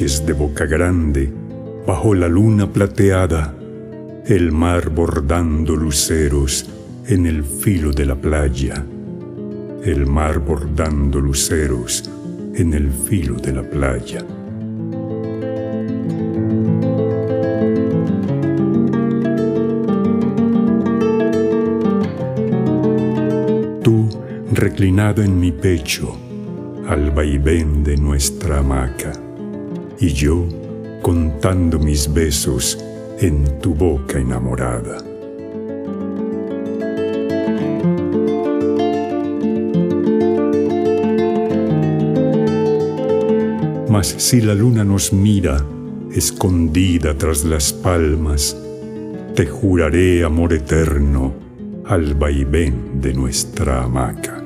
de boca grande, bajo la luna plateada, el mar bordando luceros en el filo de la playa, el mar bordando luceros en el filo de la playa. Tú, reclinado en mi pecho, al vaivén de nuestra hamaca, y yo contando mis besos en tu boca enamorada. Mas si la luna nos mira, escondida tras las palmas, te juraré amor eterno al vaivén de nuestra hamaca.